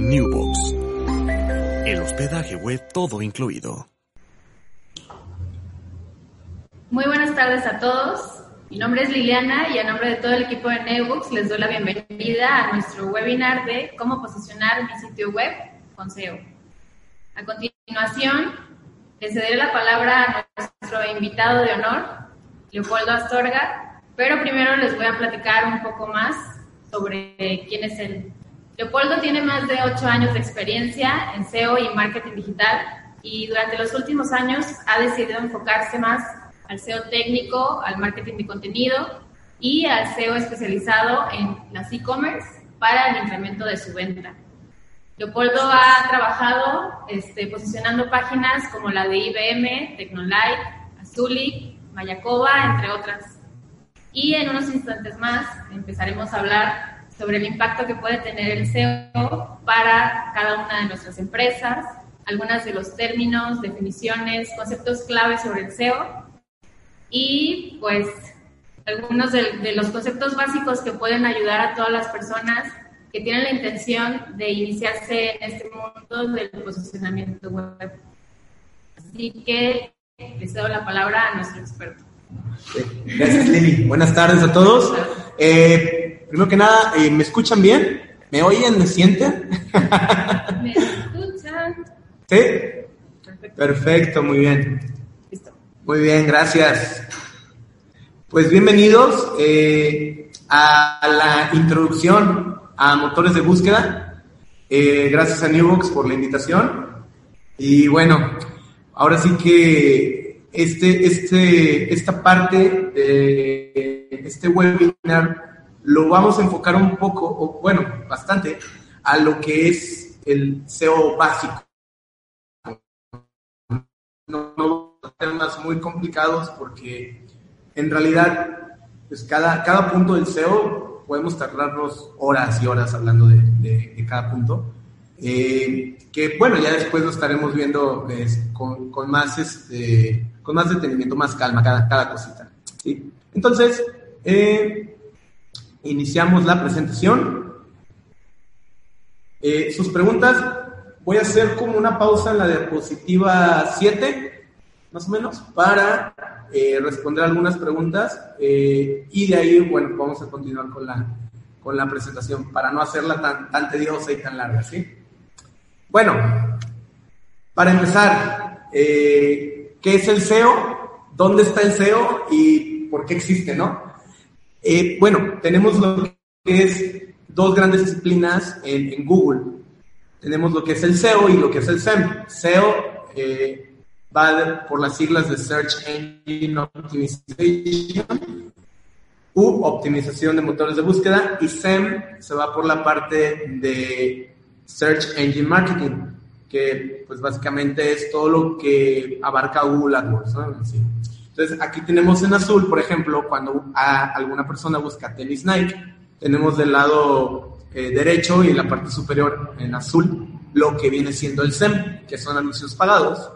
Newbox. El hospedaje web todo incluido. Muy buenas tardes a todos. Mi nombre es Liliana y a nombre de todo el equipo de Newbox les doy la bienvenida a nuestro webinar de cómo posicionar mi sitio web con SEO. A continuación, le cederé la palabra a nuestro invitado de honor, Leopoldo Astorga, pero primero les voy a platicar un poco más sobre quién es él. Leopoldo tiene más de ocho años de experiencia en SEO y marketing digital y durante los últimos años ha decidido enfocarse más al SEO técnico, al marketing de contenido y al SEO especializado en las e-commerce para el incremento de su venta. Leopoldo ha trabajado este, posicionando páginas como la de IBM, Tecnolite, Azuli, Mayacoba, entre otras. Y en unos instantes más empezaremos a hablar sobre el impacto que puede tener el SEO para cada una de nuestras empresas, algunos de los términos, definiciones, conceptos clave sobre el SEO y pues algunos de, los conceptos básicos que pueden ayudar a todas las personas que tienen la intención de iniciarse en este mundo del posicionamiento web. Así que les doy la palabra a nuestro experto. Gracias, Lili. Buenas tardes a todos. Eh, primero que nada, eh, ¿me escuchan bien? ¿Me oyen? ¿Me sienten? ¿Me escuchan? ¿Sí? Perfecto, muy bien. Listo. Muy bien, gracias. Pues bienvenidos eh, a la introducción a motores de búsqueda. gracias a Newbox por la invitación. Y bueno, ahora sí que este, este, esta parte de este webinar lo vamos a enfocar un poco, bueno, bastante, a lo que es el SEO básico. No, no temas muy complicados porque en realidad, pues cada, cada punto del SEO podemos tardarnos horas y horas hablando de, de cada punto. Eh, que bueno, ya después lo estaremos viendo pues, con, con, más este, más detenimiento, más calma cada, cada cosita. ¿sí? Entonces, eh, iniciamos la presentación. Eh, sus preguntas, voy a hacer como una pausa en la diapositiva 7, más o menos, para responder algunas preguntas y de ahí, bueno, vamos a continuar con la, con la presentación para no hacerla tan, tan tediosa y tan larga, ¿sí? Bueno, para empezar, eh, ¿qué es el SEO? ¿Dónde está el SEO y por qué existe, no? Eh, bueno, tenemos lo que es dos grandes disciplinas en, Google. Tenemos lo que es el SEO y lo que es el SEM. SEO eh, va por las siglas de Search Engine Optimization u optimización de motores de búsqueda y SEM se va por la parte de Search Engine Marketing, que pues básicamente es todo lo que abarca Google AdWords. Entonces aquí tenemos en azul, por ejemplo, cuando alguna persona busca tenis Nike, tenemos del lado eh, derecho y en la parte superior en azul lo que viene siendo el SEM, que son anuncios pagados.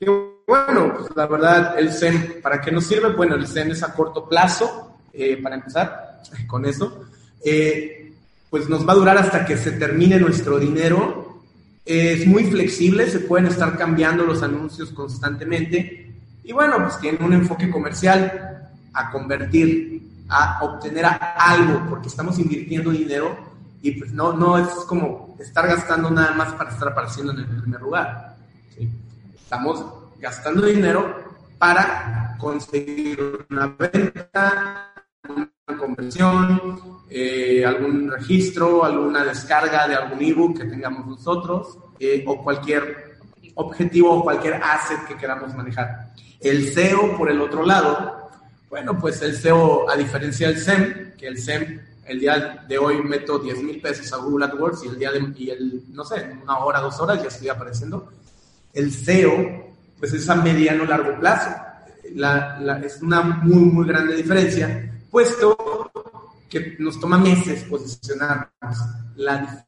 Y bueno, pues la verdad, el SEM, ¿para qué nos sirve? Bueno, el SEM es a corto plazo, eh, para empezar con eso. Eh, pues nos va a durar hasta que se termine nuestro dinero. Es muy flexible, se pueden estar cambiando los anuncios constantemente y bueno, pues tiene un enfoque comercial a convertir, a obtener algo, porque estamos invirtiendo dinero y pues no, no es como estar gastando nada más para estar apareciendo en el primer lugar. Estamos gastando dinero para conseguir una venta, conversión, eh, algún registro, alguna descarga de algún ebook que tengamos nosotros eh, o cualquier objetivo o cualquier asset que queramos manejar. El SEO, por el otro lado, bueno, pues el SEO, a diferencia del SEM, que el SEM el día de hoy meto 10 mil pesos a Google AdWords y el día de, y el, no sé, una hora, dos horas ya estoy apareciendo. El SEO, pues es a mediano largo plazo. es una muy, muy grande diferencia puesto que nos toma meses posicionarnos. La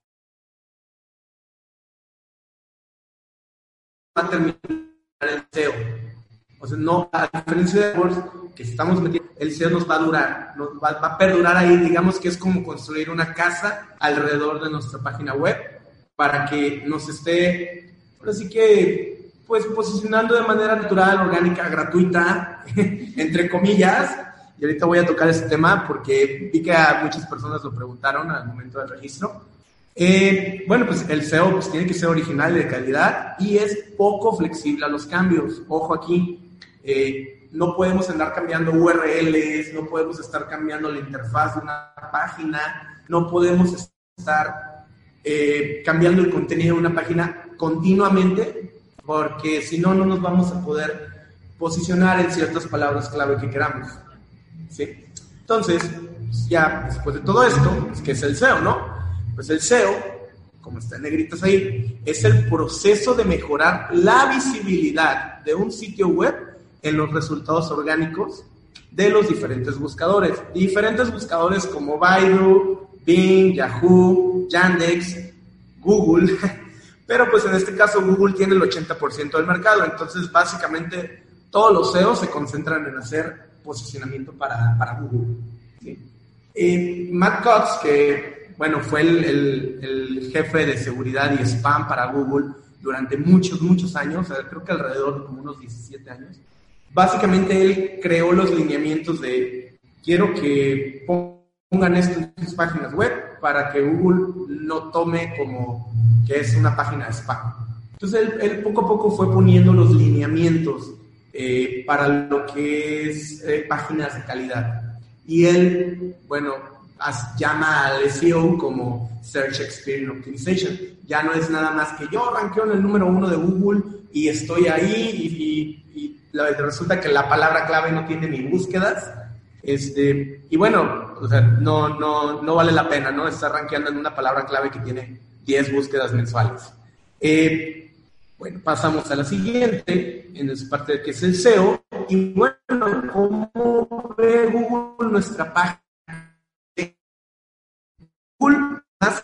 va a terminar el SEO. O sea, no, a diferencia de que estamos metiendo, el SEO nos va a durar, nos va, va, a perdurar ahí, digamos que es como construir una casa alrededor de nuestra página web. para que nos esté, así que, pues posicionando de manera natural, orgánica, gratuita, entre comillas. Y ahorita voy a tocar ese tema porque vi que muchas personas lo preguntaron al momento del registro. Eh, bueno, pues el SEO pues, tiene que ser original y de calidad y es poco flexible a los cambios. Ojo aquí, eh, no podemos andar cambiando URLs, no podemos estar cambiando la interfaz de una página, no podemos estar eh, cambiando el contenido de una página continuamente, porque si no, no nos vamos a poder posicionar en ciertas palabras clave que queramos. ¿Sí? Entonces, ya después de todo esto, pues, ¿qué es el SEO, no? Pues el SEO, como está en negritas ahí, es el proceso de mejorar la visibilidad de un sitio web en los resultados orgánicos de los diferentes buscadores. Diferentes buscadores como Baidu, Bing, Yahoo, Yandex, Google. Pero pues en este caso Google tiene el 80% del mercado. Entonces básicamente todos los SEO se concentran en hacer posicionamiento para, para Google. ¿sí? Matt Cox, que bueno, fue el, el, el, jefe de seguridad y spam para Google durante muchos, muchos años, creo que alrededor de como unos 17 años, Básicamente él creó los lineamientos de quiero que pongan esto en sus páginas web para que Google no tome como que es una página de spam. Entonces él, poco a poco fue poniendo los lineamientos eh, para lo que es eh, páginas de calidad. Y él, bueno, llama al SEO como Search Experience Optimization. Ya no es nada más que yo ranqueo en el número uno de Google y estoy ahí y resulta que la palabra clave no tiene ni búsquedas. Este, y bueno, o sea, no, no, no vale la pena, ¿no? Estar rankeando en una palabra clave que tiene 10 búsquedas mensuales. Eh, bueno, pasamos a la siguiente, en esa parte que es el SEO. Y bueno, ¿cómo ve Google nuestra página? Google más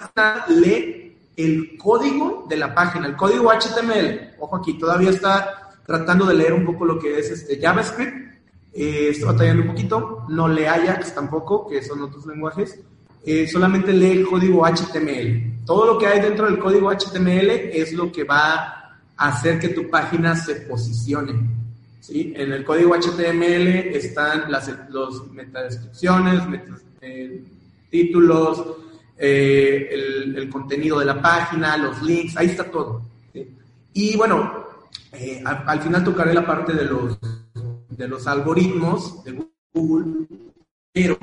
lee el código de la página, el código HTML. Ojo aquí, todavía está tratando de leer un poco lo que es este JavaScript. Eh, estoy batallando un poquito. No lee Ajax tampoco, que son otros lenguajes. Eh, solamente lee el código HTML. Todo lo que hay dentro del código HTML es lo que va hacer que tu página se posicione. ¿sí? En el código HTML están las los metadescripciones, eh, títulos, eh, el, contenido de la página, los links, ahí está todo. Y bueno, eh, al, final tocaré la parte de los, de los algoritmos de Google, pero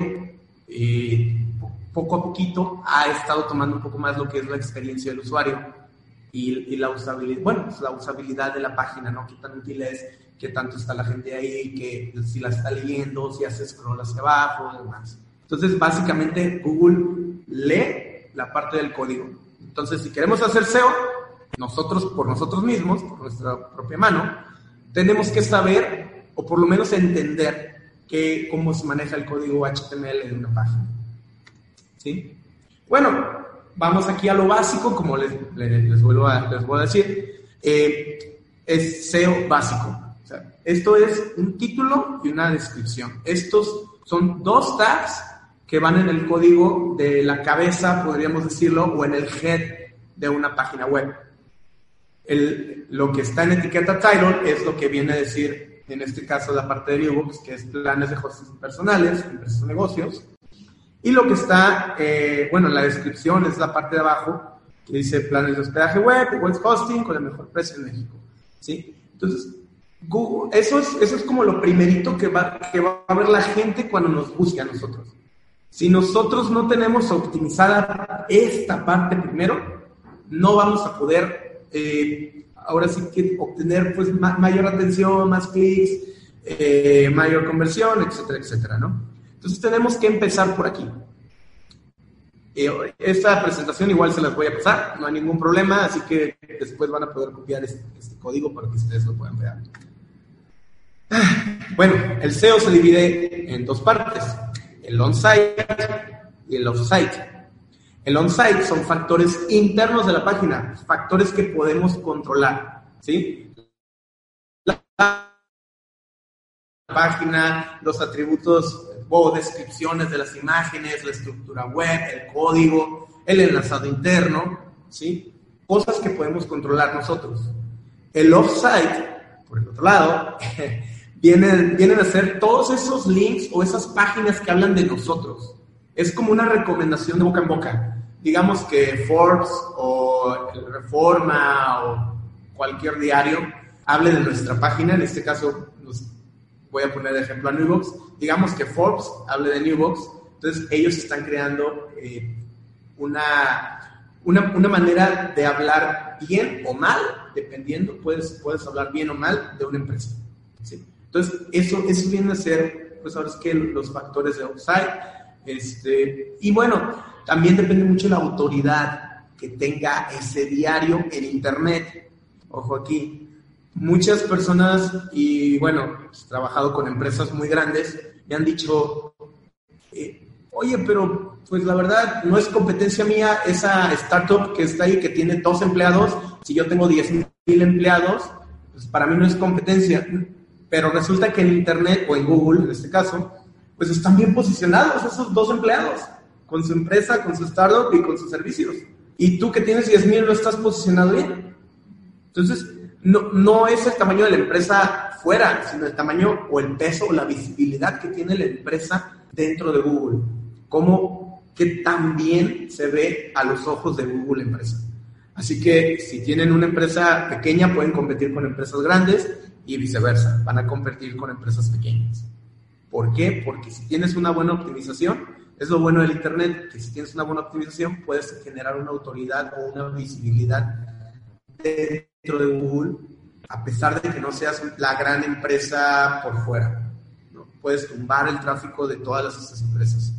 poco a poquito ha estado tomando un poco más lo que es la experiencia del usuario y, la usabilidad, bueno, pues la usabilidad de la página, ¿no? Qué tan útil es, qué tanto está la gente ahí, que si la está leyendo, si hace scroll hacia abajo, demás. Entonces, básicamente, Google lee la parte del código. Entonces, si queremos hacer SEO, nosotros por nosotros mismos, por nuestra propia mano, tenemos que saber o por lo menos entender que, cómo se maneja el código HTML de una página. ¿Sí? Bueno, vamos aquí a lo básico, como les, les, vuelvo, les voy a decir. Eh, es SEO básico. esto es un título y una descripción. Estos son dos tags que van en el código de la cabeza, podríamos decirlo, o en el head de una página web el, lo que está en etiqueta title es lo que viene a decir, en este caso, la parte de viewbooks, que es planes de hosting personales, empresas o negocios. Y lo que está, eh, bueno, la descripción es la parte de abajo, que dice planes de hospedaje web, web hosting con el mejor precio en México. ¿Sí? Entonces, Google, eso es, eso es como lo primerito que va, que va a ver la gente cuando nos busque a nosotros. Si nosotros no tenemos optimizada esta parte primero, no vamos a poder eh, ahora sí que obtener pues mayor atención, más clics, eh, mayor conversión, etcétera, etcétera, ¿no? Entonces tenemos que empezar por aquí. Eh, esta presentación igual se las voy a pasar, no hay ningún problema, así que después van a poder copiar este, este código para que ustedes lo puedan ver. Bueno, el SEO se divide en dos partes, el on-site y el off-site. El on-site son factores internos de la página, factores que podemos controlar, ¿sí? La página, los atributos o descripciones de las imágenes, la estructura web, el código, el enlazado interno, ¿sí? cosas que podemos controlar nosotros. El offsite, por el otro lado, vienen, vienen a ser todos esos links o esas páginas que hablan de nosotros. Es como una recomendación de boca en boca. Digamos que Forbes o Reforma o cualquier diario hable de nuestra página, en este caso voy a poner de ejemplo a Newbox, digamos que Forbes hable de Newbox, entonces ellos están creando eh, una, una, una, manera de hablar bien o mal, dependiendo, puedes, puedes hablar bien o mal de una empresa. ¿sí? Entonces, eso, eso viene a ser, pues ahora es que los factores de outside, este, y bueno, también depende mucho de la autoridad que tenga ese diario en Internet. Ojo aquí, muchas personas, y bueno, he pues, trabajado con empresas muy grandes, me han dicho, eh, oye, pero pues la verdad no es competencia mía esa startup que está ahí, que tiene dos empleados, si yo tengo 10 mil empleados, pues para mí no es competencia. Pero resulta que en Internet o en Google, en este caso, pues están bien posicionados esos dos empleados, con su empresa, con su startup y con sus servicios. Y tú que tienes 10 mil no estás posicionado bien. Entonces, no, no es el tamaño de la empresa fuera, sino el tamaño o el peso o la visibilidad que tiene la empresa dentro de Google. Cómo que también se ve a los ojos de Google empresa. Así que si tienen una empresa pequeña pueden competir con empresas grandes y viceversa, van a competir con empresas pequeñas. ¿Por qué? Porque si tienes una buena optimización, es lo bueno del Internet, que si tienes una buena optimización puedes generar una autoridad o una visibilidad dentro de Google, a pesar de que no seas la gran empresa por fuera. ¿no? Puedes tumbar el tráfico de todas estas empresas.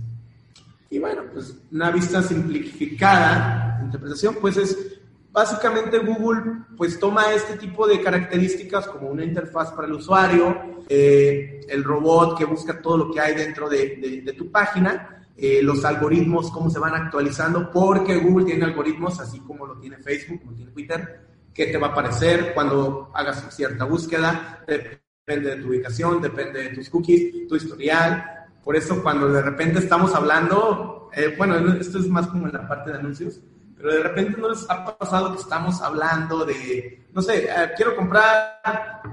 Y bueno, pues una vista simplificada, interpretación, pues es básicamente Google pues toma este tipo de características como una interfaz para el usuario, eh, el robot que busca todo lo que hay dentro de, tu página, eh, los algoritmos, cómo se van actualizando, porque Google tiene algoritmos, así como lo tiene Facebook, como tiene Twitter, qué te va a aparecer cuando hagas cierta búsqueda, depende de tu ubicación, depende de tus cookies, tu historial. Por eso cuando de repente estamos hablando, eh, bueno, esto es más como en la parte de anuncios, pero de repente no ha pasado que estamos hablando de, no sé, eh, quiero comprar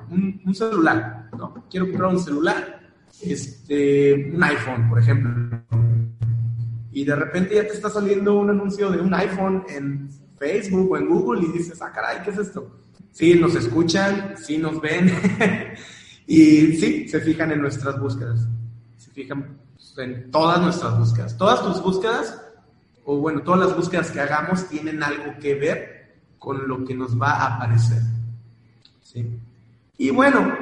un, celular, ¿no? Quiero comprar un celular, este, un iPhone, por ejemplo. Y de repente ya te está saliendo un anuncio de un iPhone en Facebook o en Google y dices, ah, caray, ¿qué es esto? Sí, nos escuchan, sí nos ven y sí, se fijan en nuestras búsquedas. Se fijan en todas nuestras búsquedas. Todas tus búsquedas, o bueno, todas las búsquedas que hagamos tienen algo que ver con lo que nos va a aparecer. ¿Sí? Y bueno,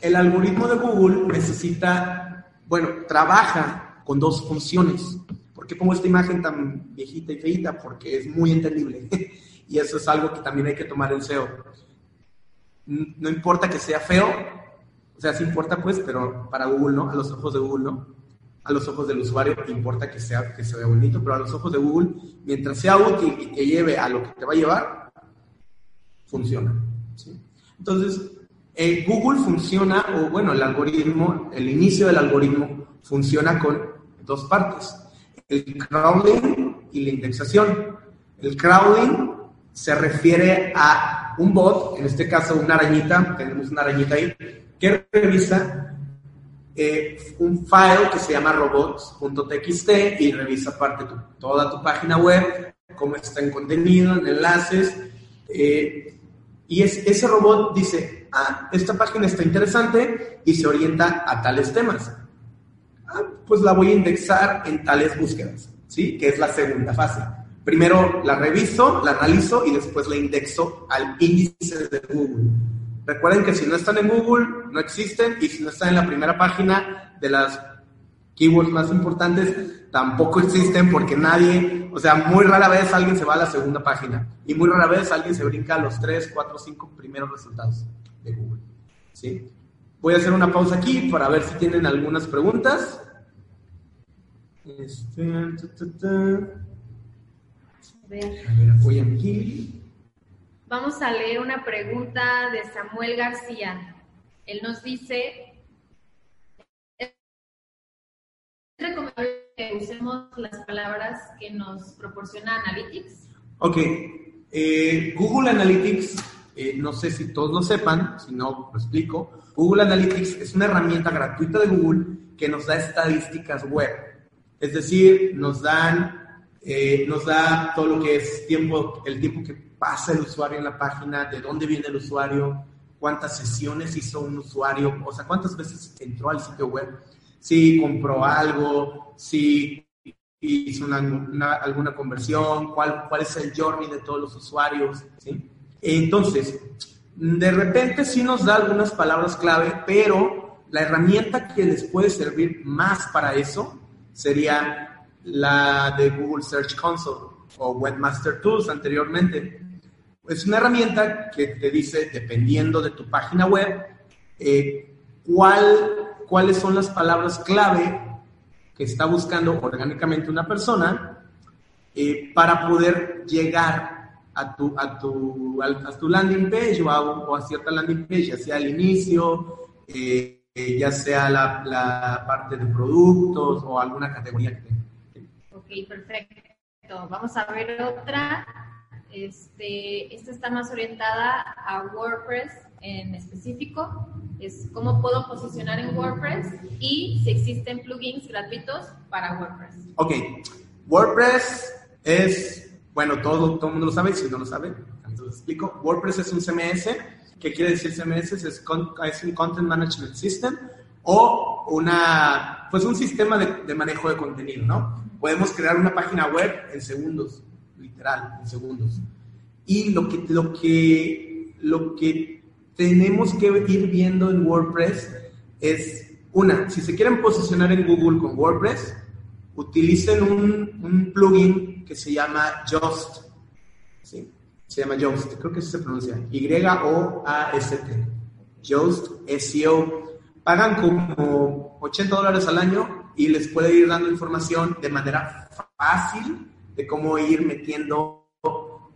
el algoritmo de Google necesita, bueno, trabaja con dos funciones. ¿Por qué pongo esta imagen tan viejita y feita? Porque es muy entendible. y eso es algo que también hay que tomar en SEO. No importa que sea feo, o sea, sí importa pues, pero para Google no, a los ojos de Google no. A los ojos del usuario importa que sea que se vea bonito, pero a los ojos de Google, mientras sea útil y que lleve a lo que te va a llevar, funciona. Entonces, eh, Google funciona, o bueno, el algoritmo, el inicio del algoritmo funciona con dos partes el crawling y la indexación. El crawling se refiere a un bot, en este caso una arañita, tenemos una arañita ahí, que revisa eh, un file que se llama robots.txt y revisa parte de toda tu página web, cómo está en contenido, en enlaces. Eh, y es, ese robot dice, ah, esta página está interesante y se orienta a tales temas pues la voy a indexar en tales búsquedas, ¿sí? Que es la segunda fase. Primero la reviso, la analizo y después la indexo al índice de Google. Recuerden que si no están en Google, no existen y si no están en la primera página de las keywords más importantes, tampoco existen porque nadie, o sea, muy rara vez alguien se va a la segunda página y muy rara vez alguien se brinca a los 3, 4, 5 primeros resultados de Google. ¿sí? Voy a hacer una pausa aquí para ver si tienen algunas preguntas. Este, A ver, aquí. Vamos a leer una pregunta de Samuel García. Él nos dice, ¿es recomendable que usemos las palabras que nos proporciona Analytics? Ok, Eh, Google Analytics, eh, no sé si todos lo sepan, si no, lo explico. Google Analytics es una herramienta gratuita de Google que nos da estadísticas web. Es decir, nos dan, eh, nos da todo lo que es tiempo, el tiempo que pasa el usuario en la página, de dónde viene el usuario, cuántas sesiones hizo un usuario, o sea, cuántas veces entró al sitio web, si compró algo, si hizo una, alguna conversión, cuál, cuál es el journey de todos los usuarios. ¿sí? Entonces, de repente sí nos da algunas palabras clave, pero la herramienta que les puede servir más para eso sería la de Google Search Console o Webmaster Tools anteriormente. Es una herramienta que te dice, dependiendo de tu página web, eh, cuál, cuáles son las palabras clave que está buscando orgánicamente una persona eh, para poder llegar a tu, a tu, a, tu landing page o a, cierta landing page, ya sea al inicio, eh, ya sea la, la, parte de productos o alguna categoría que tenga. Ok, perfecto. Vamos a ver otra. Este, esta está más orientada a WordPress en específico. Es cómo puedo posicionar en WordPress y si existen plugins gratuitos para WordPress. Ok, WordPress es, bueno, todo, todo el mundo lo sabe, si no lo sabe, entonces explico. WordPress es un CMS. ¿Qué quiere decir CMS? Es, es un Content Management System o una, pues un sistema de, manejo de contenido, ¿no? Podemos crear una página web en segundos literal, en segundos. Y lo que, lo que, lo que tenemos que ir viendo en WordPress es, una, si se quieren posicionar en Google con WordPress, utilicen un plugin que se llama Just. Se llama Just, creo que así se pronuncia. Y-O-A-S-T. Just SEO. Pagan como 80 dólares al año y les puede ir dando información de manera fácil de cómo ir metiendo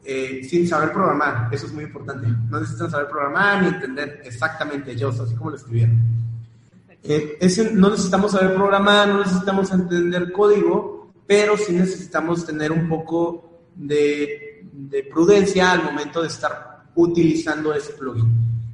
eh, sin saber programar. Eso es muy importante. No necesitan saber programar ni entender exactamente ellos, así como lo escribieron. Eh, no necesitamos saber programar, no necesitamos entender código, pero sí necesitamos tener un poco de, de prudencia al momento de estar utilizando ese plugin.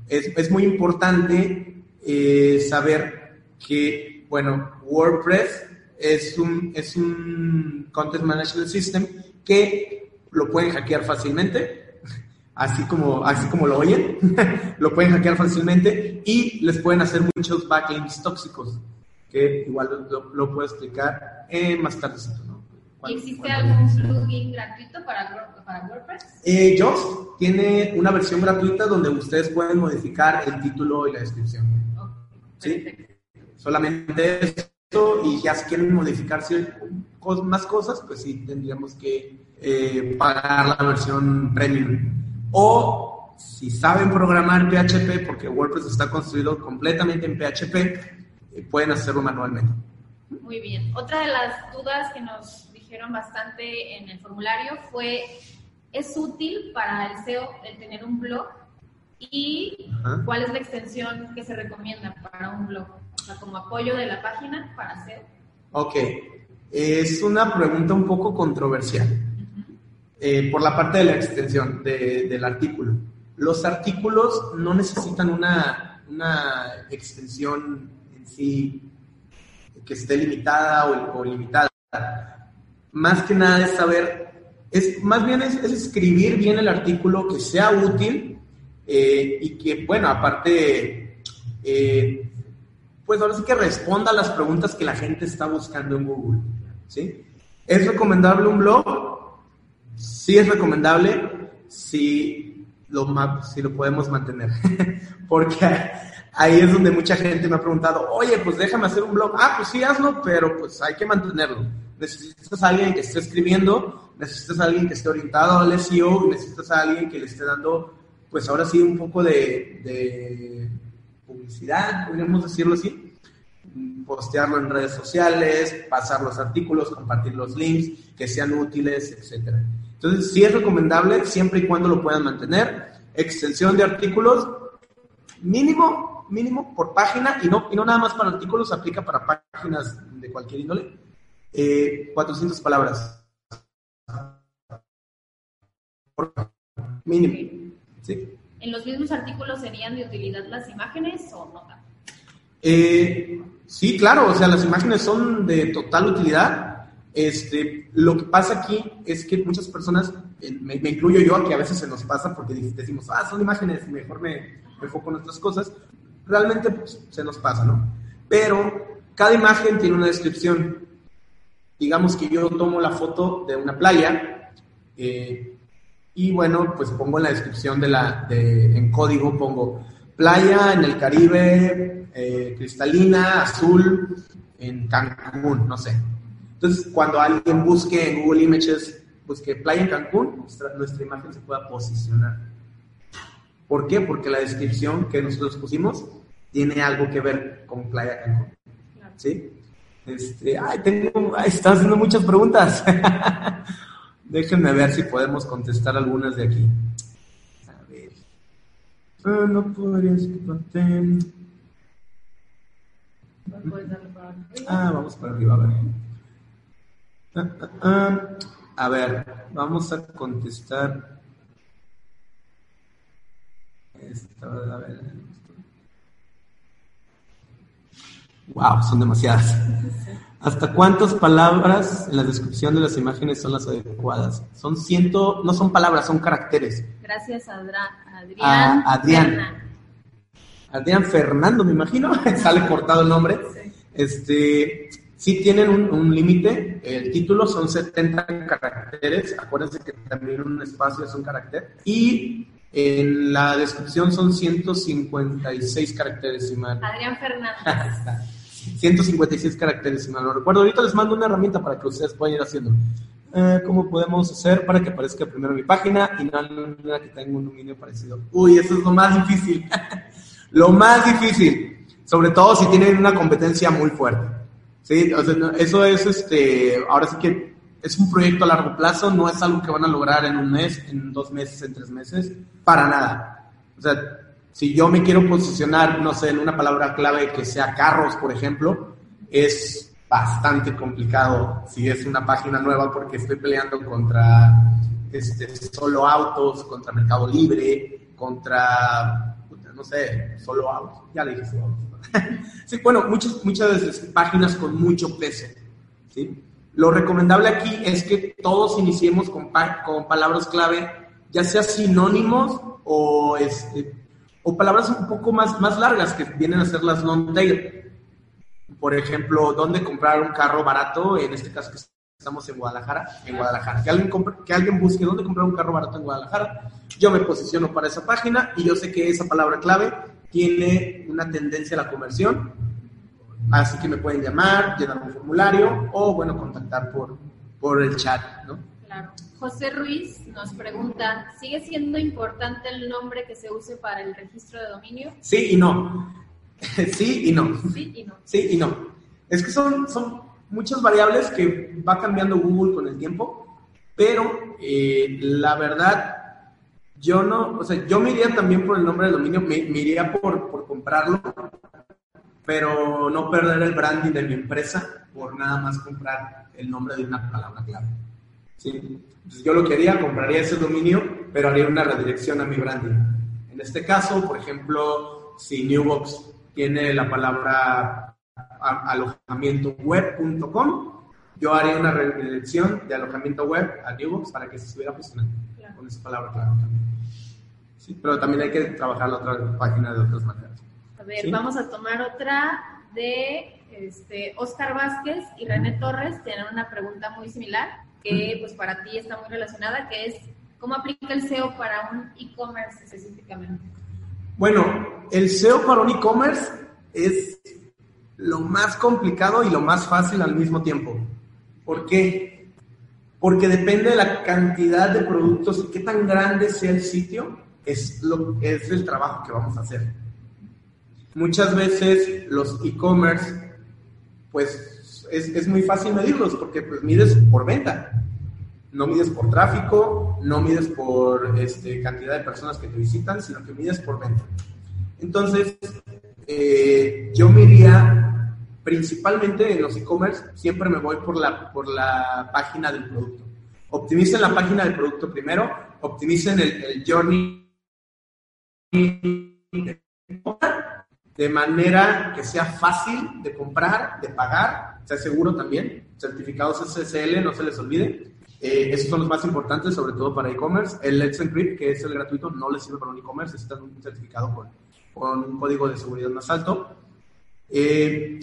Es, es muy importante eh, saber que, bueno, WordPress es un, es un Content Management System que lo pueden hackear fácilmente, así como, así como lo oyen, lo pueden hackear fácilmente y les pueden hacer muchos backlinks tóxicos, que igual lo, puedo explicar más tarde. ¿No? ¿Y existe algún plugin gratuito para, para WordPress? Eh, Just tiene una versión gratuita donde ustedes pueden modificar el título y la descripción. ¿Sí? Solamente y ya si quieren modificarse más cosas, pues sí, tendríamos que eh, pagar la versión premium. O si saben programar PHP, porque WordPress está construido completamente en PHP, eh, pueden hacerlo manualmente. Muy bien. Otra de las dudas que nos dijeron bastante en el formulario fue, ¿es útil para el SEO el tener un blog? ¿Y cuál es la extensión que se recomienda para un blog? como apoyo de la página para SEO. Ok, es una pregunta un poco controversial eh, por la parte de la extensión del artículo. Los artículos no necesitan una, una extensión en sí que esté limitada o, limitada. Más que nada es saber, es, más bien es, escribir bien el artículo que sea útil eh, y que, bueno, aparte eh, pues ahora sí que responda a las preguntas que la gente está buscando en Google. ¿sí? ¿Es recomendable un blog? Sí es recomendable si lo, si lo podemos mantener. Porque ahí es donde mucha gente me ha preguntado, oye, pues déjame hacer un blog. Ah, pues sí, hazlo, pero pues hay que mantenerlo. Necesitas a alguien que esté escribiendo, necesitas a alguien que esté orientado al SEO, necesitas a alguien que le esté dando, pues ahora sí, un poco de publicidad, podríamos decirlo así, postearlo en redes sociales, pasar los artículos, compartir los links que sean útiles, etc. Entonces, sí es recomendable siempre y cuando lo puedan mantener. Extensión de artículos mínimo, mínimo por página y no, y no nada más para artículos, aplica para páginas de cualquier índole. 400 eh, palabras. Mínimo. ¿Sí? ¿En los mismos artículos serían de utilidad las imágenes o no? Eh, sí, claro, o sea, las imágenes son de total utilidad. Este, lo que pasa aquí es que muchas personas, eh, me, incluyo yo, que a veces se nos pasa porque decimos, ah, son imágenes, mejor me, me enfoco en otras cosas. Realmente pues, se nos pasa, ¿no? Pero cada imagen tiene una descripción. Digamos que yo tomo la foto de una playa eh, y bueno, pues pongo en la descripción de la, de, en código, pongo playa en el Caribe, eh, cristalina, azul, en Cancún, no sé. Entonces, cuando alguien busque en Google Images, busque playa en Cancún, nuestra, nuestra imagen se pueda posicionar. ¿Por qué? Porque la descripción que nosotros pusimos tiene algo que ver con playa Cancún. ¿Sí? Este, ay, tengo, ay, está haciendo muchas preguntas. Déjenme ver si podemos contestar algunas de aquí. A ver. Ah, no podrías Ah, vamos para arriba, a ver. Ah, ah, ah. a ver, vamos a contestar. Esta, a ver. Wow, son demasiadas. ¿Hasta cuántas palabras en la descripción de las imágenes son las adecuadas? Son ciento, no son palabras, son caracteres. Gracias, Adrián. A Adrián. Adrián Fernando, me imagino. Sale cortado el nombre. Sí. Este, sí tienen un, un límite. El título son 70 caracteres. Acuérdense que también un espacio es un carácter. Y en la descripción son 156 caracteres, si mal. Adrián Fernández. 156 caracteres, si mal no recuerdo. Ahorita les mando una herramienta para que ustedes puedan ir haciendo. Eh, ¿Cómo podemos hacer para que aparezca primero mi página y no nada que tenga un dominio parecido? Uy, eso es lo más difícil. lo más difícil. Sobre todo si tienen una competencia muy fuerte. Sí, o sea, eso es, este, ahora sí que es un proyecto a largo plazo, no es algo que van a lograr en un mes, en dos meses, en tres meses, para nada. O sea, si yo me quiero posicionar, no sé, en una palabra clave que sea carros, por ejemplo, es bastante complicado si es una página nueva porque estoy peleando contra este, solo autos, contra Mercado Libre, contra, no sé, solo autos. Ya le dije solo autos. sí, bueno, muchas, muchas páginas con mucho peso. ¿sí? Lo recomendable aquí es que todos iniciemos con, palabras clave, ya sea sinónimos o, este, o palabras un poco más, más largas que vienen a ser las long tail. Por ejemplo, ¿dónde comprar un carro barato? En este caso que estamos en Guadalajara, en Guadalajara. Que alguien, que alguien busque dónde comprar un carro barato en Guadalajara. Yo me posiciono para esa página y yo sé que esa palabra clave tiene una tendencia a la conversión Así que me pueden llamar, llenar un formulario o, bueno, contactar por, por el chat, ¿no? Claro. José Ruiz nos pregunta, ¿sigue siendo importante el nombre que se use para el registro de dominio? Sí y no. sí y no. Sí y no. Sí y no. Es que son, son muchas variables que va cambiando Google con el tiempo, pero eh, la verdad, yo no, o sea, yo me iría también por el nombre de dominio, me, me iría por, por comprarlo pero no perder el branding de mi empresa por nada más comprar el nombre de una palabra clave. ¿Sí? Entonces yo lo quería, compraría ese dominio, pero haría una redirección a mi branding. En este caso, por ejemplo, si Newbox tiene la palabra alojamientoweb.com, yo haría una redirección de alojamiento web a Newbox para que se estuviera posicionando con esa palabra clave también. Sí, pero también hay que trabajar la otra página de otras maneras. Ver, vamos a tomar otra de este, Oscar Vázquez y René Torres. Tienen una pregunta muy similar que pues para ti está muy relacionada, que es ¿cómo aplica el SEO para un e-commerce específicamente? Bueno, el SEO para un e-commerce es lo más complicado y lo más fácil al mismo tiempo. ¿Por qué? Porque depende de la cantidad de productos y qué tan grande sea el sitio, es, lo, es el trabajo que vamos a hacer. Muchas veces los e-commerce, pues es, muy fácil medirlos porque pues mides por venta, no mides por tráfico, no mides por este, cantidad de personas que te visitan, sino que mides por venta. Entonces, eh, yo me principalmente en los e-commerce, siempre me voy por la, por la página del producto. Optimicen la página del producto primero, optimicen el journey de manera que sea fácil de comprar, de pagar, sea seguro también, certificados SSL, no se les olvide. Eh, esos son los más importantes, sobre todo para e-commerce. El Let's Encrypt, que es el gratuito, no les sirve para un e-commerce, necesitan un certificado con, un código de seguridad más alto. Eh,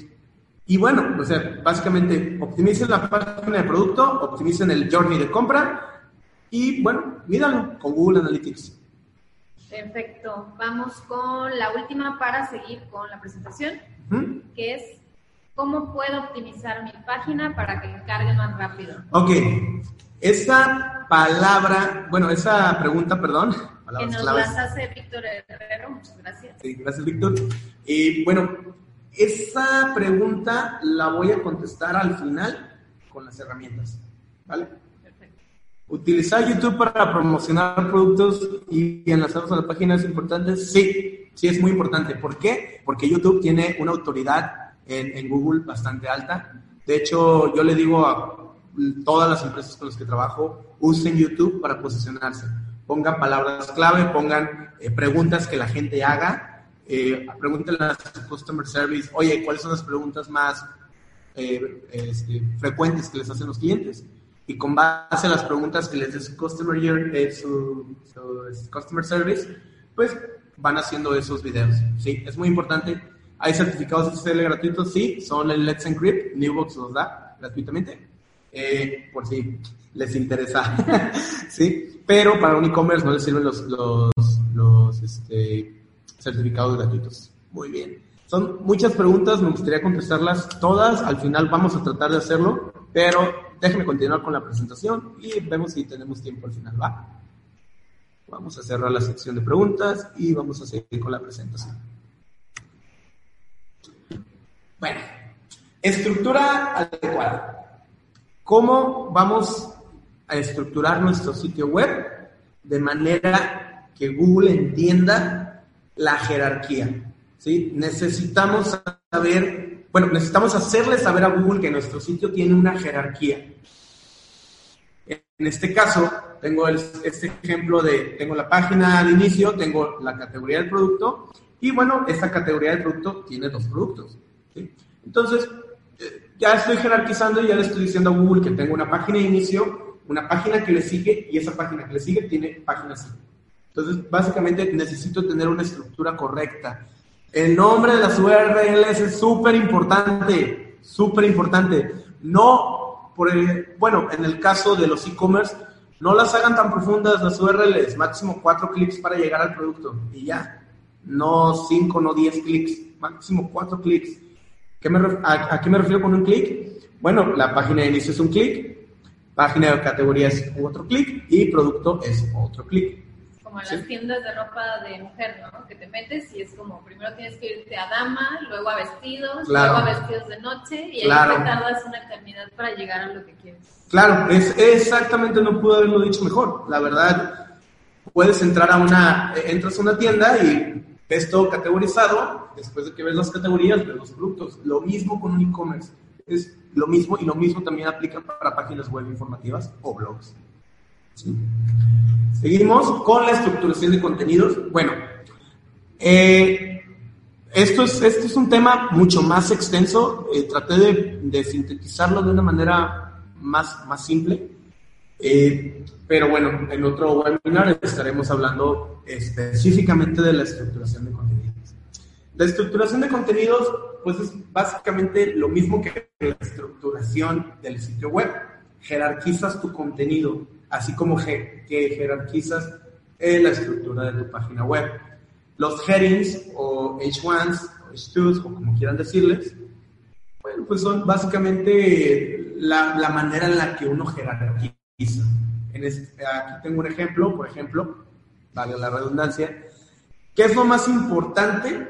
y bueno, o sea, básicamente optimicen la página de producto, optimicen el journey de compra y bueno, mídanlo con Google Analytics. Perfecto. Vamos con la última para seguir con la presentación, que es ¿cómo puedo optimizar mi página para que cargue más rápido? Ok. Esa palabra, bueno, esa pregunta, perdón. Que nos las hace Víctor Herrero. Muchas gracias. Sí, gracias, Víctor. Y bueno, esa pregunta la voy a contestar al final con las herramientas. ¿Vale? ¿Utilizar YouTube para promocionar productos y enlazarlos a la página es importante? Sí, sí es muy importante. ¿Por qué? Porque YouTube tiene una autoridad en, Google bastante alta. De hecho, yo le digo a todas las empresas con las que trabajo, usen YouTube para posicionarse. Pongan palabras clave, pongan eh, preguntas que la gente haga, eh, pregúntenle a su customer service, oye, ¿cuáles son las preguntas más eh, este, frecuentes que les hacen los clientes? Y con base a las preguntas que les dé su customer, eh, su, customer service, pues van haciendo esos videos. Sí, es muy importante. Hay certificados SSL gratuitos, sí, son el Let's Encrypt, Newbox los da gratuitamente, eh, por si les interesa, sí, pero para un e-commerce no les sirven los, los, los este, certificados gratuitos. Muy bien. Son muchas preguntas, me gustaría contestarlas todas, al final vamos a tratar de hacerlo, pero déjeme continuar con la presentación y vemos si tenemos tiempo al final, ¿va? Vamos a cerrar la sección de preguntas y vamos a seguir con la presentación. Bueno, estructura adecuada. ¿Cómo vamos a estructurar nuestro sitio web de manera que Google entienda la jerarquía? ¿sí? Necesitamos saber, bueno, necesitamos hacerle saber a Google que nuestro sitio tiene una jerarquía. En este caso, tengo este ejemplo de, tengo la página al inicio, tengo la categoría del producto y bueno, esta categoría del producto tiene dos productos. Entonces, eh, ya estoy jerarquizando y ya le estoy diciendo a Google que tengo una página de inicio, una página que le sigue y esa página que le sigue tiene página 5. Entonces, básicamente necesito tener una estructura correcta. El nombre de las URLs es súper importante, súper importante. No por bueno, en el caso de los e-commerce, no las hagan tan profundas las URLs, máximo cuatro clics para llegar al producto y ya. No cinco, no diez clics, máximo cuatro clics. a, qué me refiero con un clic? Bueno, la página de inicio es un clic, página de categoría es otro clic y producto es otro clic como las tiendas de ropa de mujer, ¿no? Que te metes y es como, primero tienes que irte a dama, luego a vestidos, luego a vestidos de noche y ahí te tardas una eternidad para llegar a lo que quieres. Claro, es exactamente, no pude haberlo dicho mejor. La verdad, puedes entrar a una, entras a una tienda y ves todo categorizado, después de que ves las categorías, ves los productos. Lo mismo con un e-commerce. Es lo mismo y lo mismo también aplica para páginas web informativas o blogs. Seguimos con la estructuración de contenidos. Bueno, eh, esto, es, esto es un tema mucho más extenso. Eh, traté de, sintetizarlo de una manera más, más simple. Eh, pero bueno, en otro webinar estaremos hablando específicamente de la estructuración de contenidos. La estructuración de contenidos, pues es básicamente lo mismo que la estructuración del sitio web. Jerarquizas tu contenido así como que jerarquizas la estructura de tu página web. Los headings o H1s o H2s o como quieran decirles, bueno, pues son básicamente la, la manera en la que uno jerarquiza. En este, aquí tengo un ejemplo, por ejemplo, vale la redundancia, ¿qué es lo más importante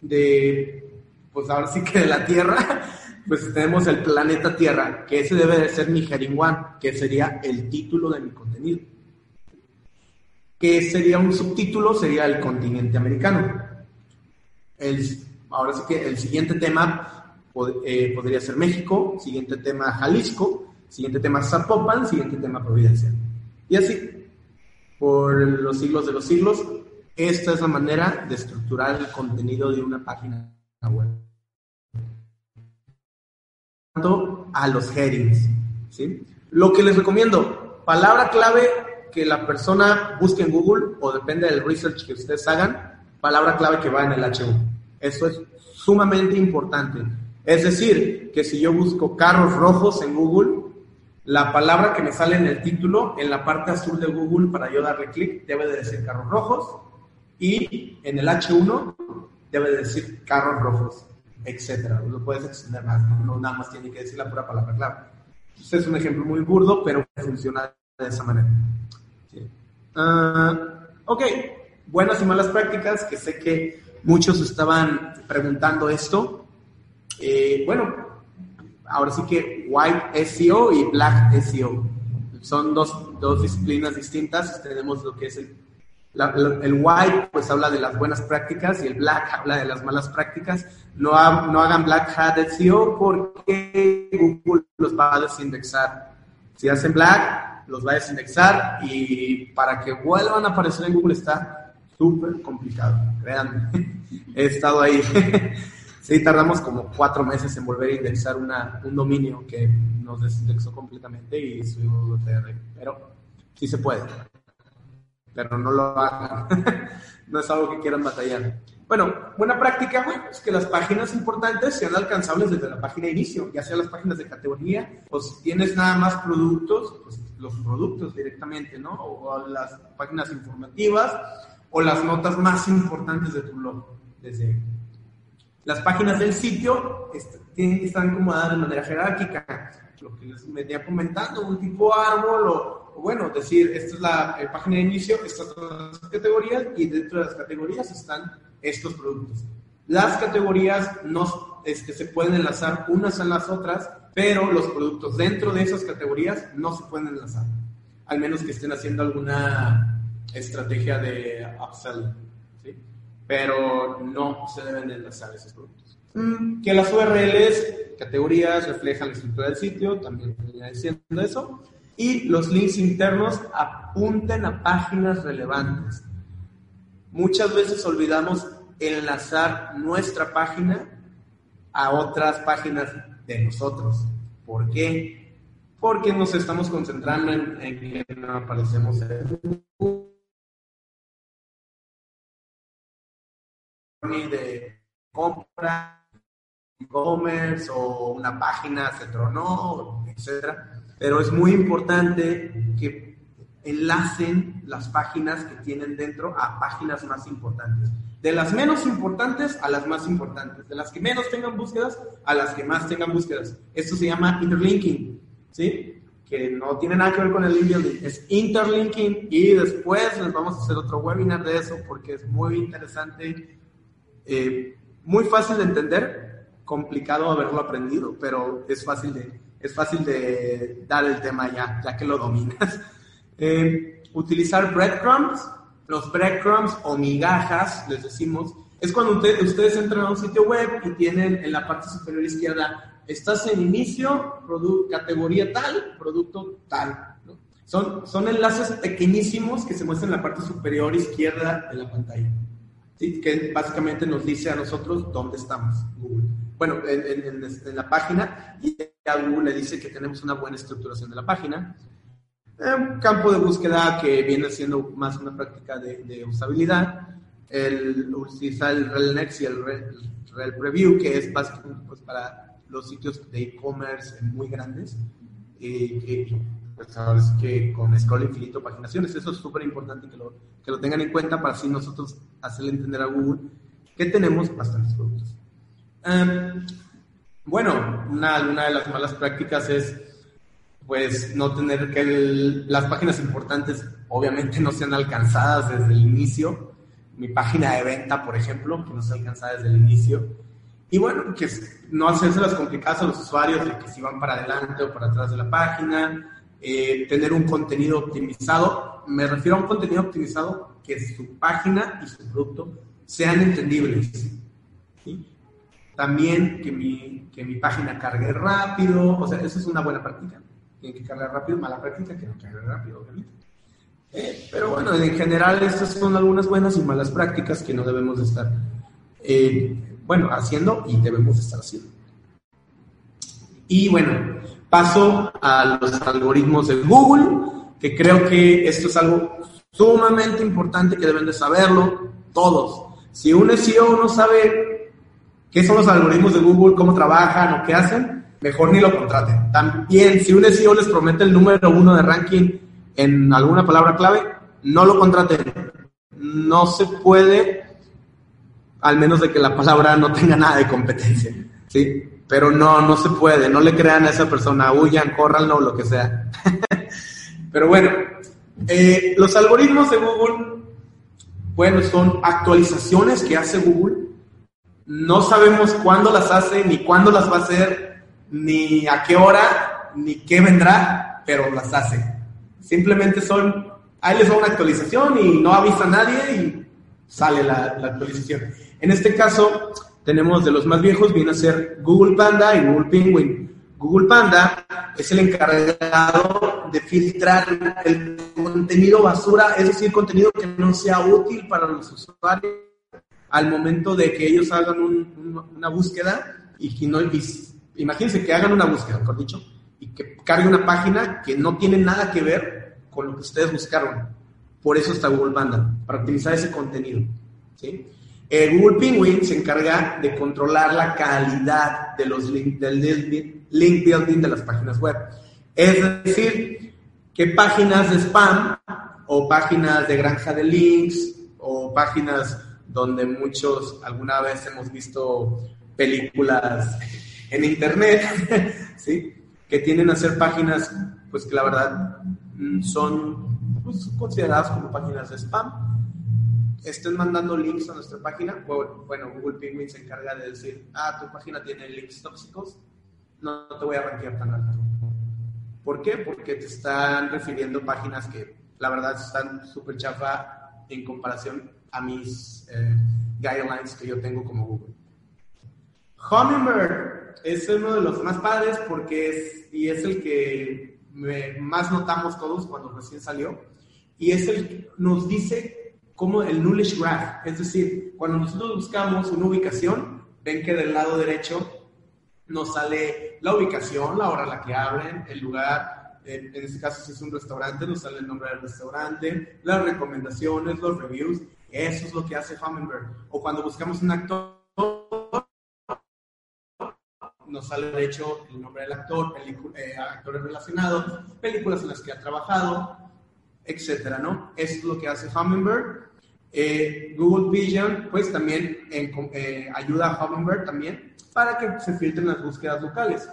de, pues ahora sí que de la Tierra? Pues tenemos el planeta Tierra, que ese debe de ser mi one, que sería el título de mi contenido. ¿Qué sería un subtítulo? Sería el continente americano. ahora sí que el siguiente tema eh, podría ser México, siguiente tema Jalisco, siguiente tema Zapopan, siguiente tema Providencia. Y así. por los siglos de los siglos. Esta es la manera de estructurar el contenido de una página A los headings. ¿sí? Lo que les recomiendo, palabra clave que la persona busque en Google o depende del research que ustedes hagan, palabra clave que va en el H1. Eso es sumamente importante. Es decir, que si yo busco carros rojos en Google, la palabra que me sale en el título, en la parte azul de Google, para yo darle clic, debe de decir carros rojos. Y en el H1 debe de decir carros rojos, etcétera. Lo puedes extender más, no nada más tiene que decir la pura palabra clave. Este es un ejemplo muy burdo, pero funciona de esa manera. Ah, ok, buenas y malas prácticas, que sé que muchos estaban preguntando esto. Eh, bueno, ahora sí que White SEO y Black SEO son dos, dos disciplinas distintas. Tenemos lo que es el, el White, pues habla de las buenas prácticas y el Black habla de las malas prácticas. No, no hagan Black Hat SEO porque Google los va a desindexar. Si hacen Black, los va a desindexar y para que vuelvan a aparecer en Google está súper complicado, créanme. He estado ahí. sí, tardamos como cuatro meses en volver a indexar una, un dominio que nos desindexó completamente y subimos UTR. Pero sí se puede. Pero no lo hagan. no es algo que quieran batallar. Bueno, buena práctica, bueno, es que las páginas importantes sean alcanzables desde la página de inicio, ya sea las páginas de categoría, o si tienes nada más productos, pues los productos directamente, ¿no? O las páginas informativas, o las notas más importantes de tu blog. Desde las páginas del sitio estar acomodadas de manera jerárquica, lo que les venía comentando, un tipo árbol o bueno, decir, esta es la eh, página de inicio, estas son las categorías y dentro de las categorías están estos productos. Las categorías no es que se pueden enlazar unas a las otras, pero los productos dentro de esas categorías no se pueden enlazar, al menos que estén haciendo alguna estrategia de upselling, ¿sí? pero no se deben enlazar esos productos. Mm, que las URLs, categorías, reflejan la estructura del sitio, también venía diciendo eso y los links internos apunten a páginas relevantes. Muchas veces olvidamos enlazar nuestra página a otras páginas de nosotros. ¿Por qué? Porque nos estamos concentrando en, en que no aparecemos en de compra, e-commerce o una página se tronó, etcétera pero es muy importante que enlacen las páginas que tienen dentro a páginas más importantes. De las menos importantes a las más importantes. De las que menos tengan búsquedas a las que más tengan búsquedas. Esto se llama interlinking, ¿sí? Que no tiene nada que ver con el link building. Es interlinking y después les vamos a hacer otro webinar de eso porque es muy interesante, eh, muy fácil de entender, complicado haberlo aprendido, pero es fácil de es fácil de dar el tema ya, ya que lo dominas. Eh, utilizar breadcrumbs, los breadcrumbs o migajas, les decimos, es cuando ustedes entran a un sitio web y tienen en la parte superior izquierda, estás en inicio, categoría tal, producto tal. Son, son enlaces pequeñísimos que se muestran en la parte superior izquierda de la pantalla. ¿sí? Que básicamente nos dice a nosotros dónde estamos, Google bueno, en, la página y a Google le dice que tenemos una buena estructuración de la página. Un campo de búsqueda que viene siendo más una práctica de, usabilidad. El, utilizar el Rel Next y el Rel, Preview, que es básicamente pues, para los sitios de e-commerce muy grandes. Y, pues ahora que con scroll infinito, paginaciones, eso es súper importante que lo, que lo tengan en cuenta para así nosotros hacerle entender a Google que tenemos bastantes productos. Em, bueno, una, de las malas prácticas es pues no tener que las páginas importantes obviamente no sean alcanzadas desde el inicio. Mi página de venta, por ejemplo, que no sea alcanzada desde el inicio. Y bueno, que no hacerse las complicadas a los usuarios de que si van para adelante o para atrás de la página. Eh, tener un contenido optimizado. Me refiero a un contenido optimizado que su página y su producto sean entendibles. También que mi, que mi página cargue rápido, o sea, eso es una buena práctica. Tiene que cargar rápido, mala práctica que no cargue rápido, obviamente. Eh, pero bueno, en general estas son algunas buenas y malas prácticas que no debemos de estar, eh, bueno, haciendo y debemos de estar haciendo. Y bueno, paso a los algoritmos de Google, que creo que esto es algo sumamente importante que deben de saberlo todos. Si un SEO no sabe qué son los algoritmos de Google, cómo trabajan o qué hacen, mejor ni lo contraten. También, si un SEO les promete el número uno de ranking en alguna palabra clave, no lo contraten. No se puede, al menos de que la palabra no tenga nada de competencia. ¿sí? Pero no, no se puede. No le crean a esa persona, huyan, córranlo o lo que sea. Pero bueno, eh, los algoritmos de Google, bueno, son actualizaciones que hace Google. No sabemos cuándo las hace, ni cuándo las va a hacer, ni a qué hora, ni qué vendrá, pero las hace. Simplemente son, ahí les da una actualización y no avisa a nadie y sale la, la actualización. En este caso, tenemos de los más viejos, viene a ser Google Panda y Google Penguin. Google Panda es el encargado de filtrar el contenido basura, es decir, contenido que no sea útil para los usuarios al momento de que ellos hagan una búsqueda y que no, imagínense que hagan una búsqueda, mejor dicho, y que cargue una página que no tiene nada que ver con lo que ustedes buscaron. Por eso está Google Panda, para utilizar ese contenido. ¿sí? Google Penguin se encarga de controlar la calidad de los link, del link building de las páginas web. Es decir, que páginas de spam o páginas de granja de links o páginas donde muchos alguna vez hemos visto películas en internet, ¿sí? que tienden a ser páginas pues que la verdad mm, son pues, consideradas como páginas de spam estén mandando links a nuestra página, bueno, Google Penguin se encarga de decir, ah, tu página tiene links tóxicos, no, te voy a rankear tan alto. ¿Por qué? Porque te están refiriendo páginas que la verdad están súper chafa en comparación a mis eh, guidelines que yo tengo como Google. Hummingbird es uno de los más padres porque es, y es el que más notamos todos cuando recién salió, y es el que nos dice como el knowledge graph, es decir, cuando nosotros buscamos una ubicación, ven que del lado derecho nos sale la ubicación, la hora a la que abren, el lugar, en este caso si es un restaurante, nos sale el nombre del restaurante, las recomendaciones, los reviews, eso es lo que hace Hummingbird. O cuando buscamos un actor, nos sale de hecho el nombre del actor, eh, actores relacionados, películas en las que ha trabajado, etcétera, ¿no? Eso es lo que hace Hummingbird. Eh, Google Vision, pues también eh, ayuda a Hummingbird también para que se filtren las búsquedas locales.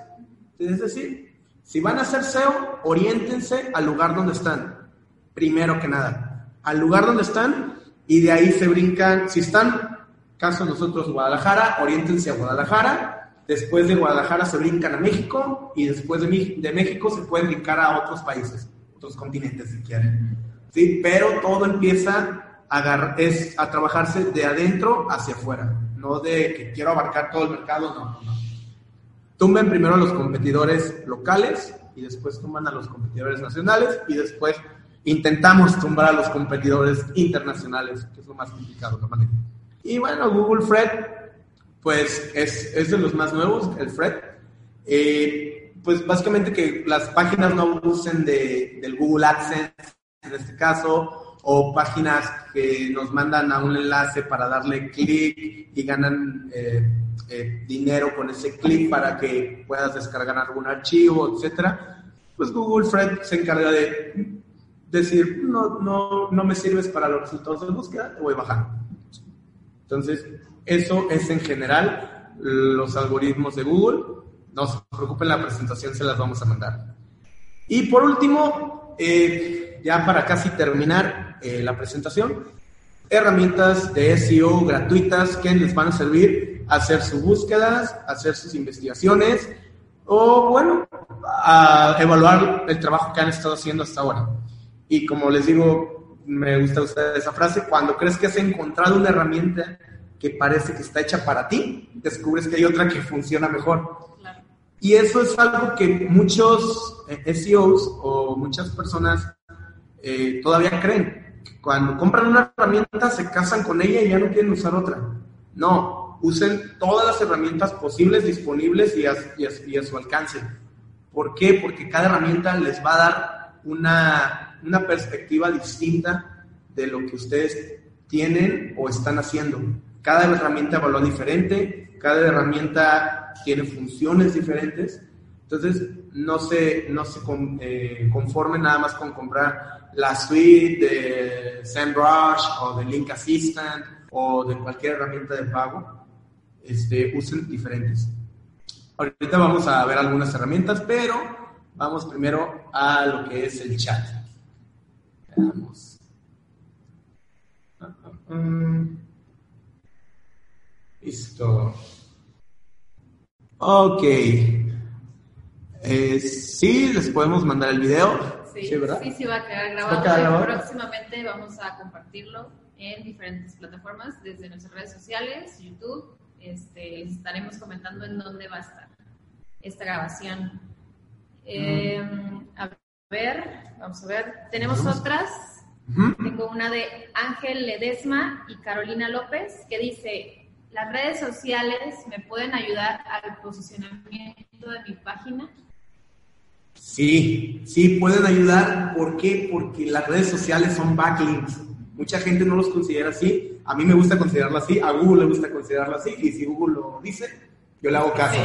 Es decir, si van a hacer SEO, oriéntense al lugar donde están, primero que nada, al lugar donde están y de ahí se brincan, si están, caso nosotros Guadalajara, oriéntense a Guadalajara, después de Guadalajara se brincan a México y después de, de México se pueden brincar a otros países, otros continentes si quieren. ¿Sí? Pero todo empieza es a trabajarse de adentro hacia afuera, no de que quiero abarcar todo el mercado, no, no. Tumben primero a los competidores locales y después tumban a los competidores nacionales y después intentamos tumbar a los competidores internacionales, que es lo más complicado también. Y bueno, Google Fred, pues es, es de los más nuevos, el Fred. Eh, pues básicamente que las páginas no usen de, del Google AdSense en este caso, o páginas que nos mandan a un enlace para darle clic y ganan eh, eh, dinero con ese clic para que puedas descargar algún archivo, etcétera, pues Google Fred se encarga de decir, no, me sirves para los resultados de búsqueda, te voy a bajar. Entonces, eso es en general los algoritmos de Google. No se preocupen, la presentación se las vamos a mandar. Y por último, eh, ya para casi terminar, eh, la presentación, herramientas de SEO gratuitas que les van a servir a hacer sus búsquedas, a hacer sus investigaciones o, bueno, a evaluar el trabajo que han estado haciendo hasta ahora. Y como les digo, me gusta usar esa frase, cuando crees que has encontrado una herramienta que parece que está hecha para ti, descubres que hay otra que funciona mejor. Y eso es algo que muchos eh, SEOs o muchas personas eh, todavía creen cuando compran una herramienta se casan con ella y ya no quieren usar otra. No, usen todas las herramientas posibles, disponibles y a, y a su alcance. ¿Por qué? Porque cada herramienta les va a dar una, una perspectiva distinta de lo que ustedes tienen o están haciendo. Cada herramienta evalúa diferente, cada herramienta tiene funciones diferentes. Entonces, no se, no se eh, conformen nada más con comprar la suite de SEMrush o de Link Assistant o de cualquier herramienta de pago. Este, usen diferentes. Ahorita vamos a ver algunas herramientas, pero vamos primero a lo que es el chat. Veamos. Listo. Ok. Eh, sí, les podemos mandar el video. Sí, sí, sí, va a quedar grabado. Próximamente vamos a compartirlo en diferentes plataformas, desde nuestras redes sociales, YouTube. Este, les estaremos comentando en dónde va a estar esta grabación. Eh, ver, vamos a ver. Tenemos otras. Tengo una de Ángel Ledesma y Carolina López que dice, las redes sociales me pueden ayudar al posicionamiento de mi página. Sí, sí, pueden ayudar. ¿Por qué? Porque las redes sociales son backlinks. Mucha gente no los considera así. A mí me gusta considerarlo así, a Google le gusta considerarlo así, y si Google lo dice, yo le hago caso.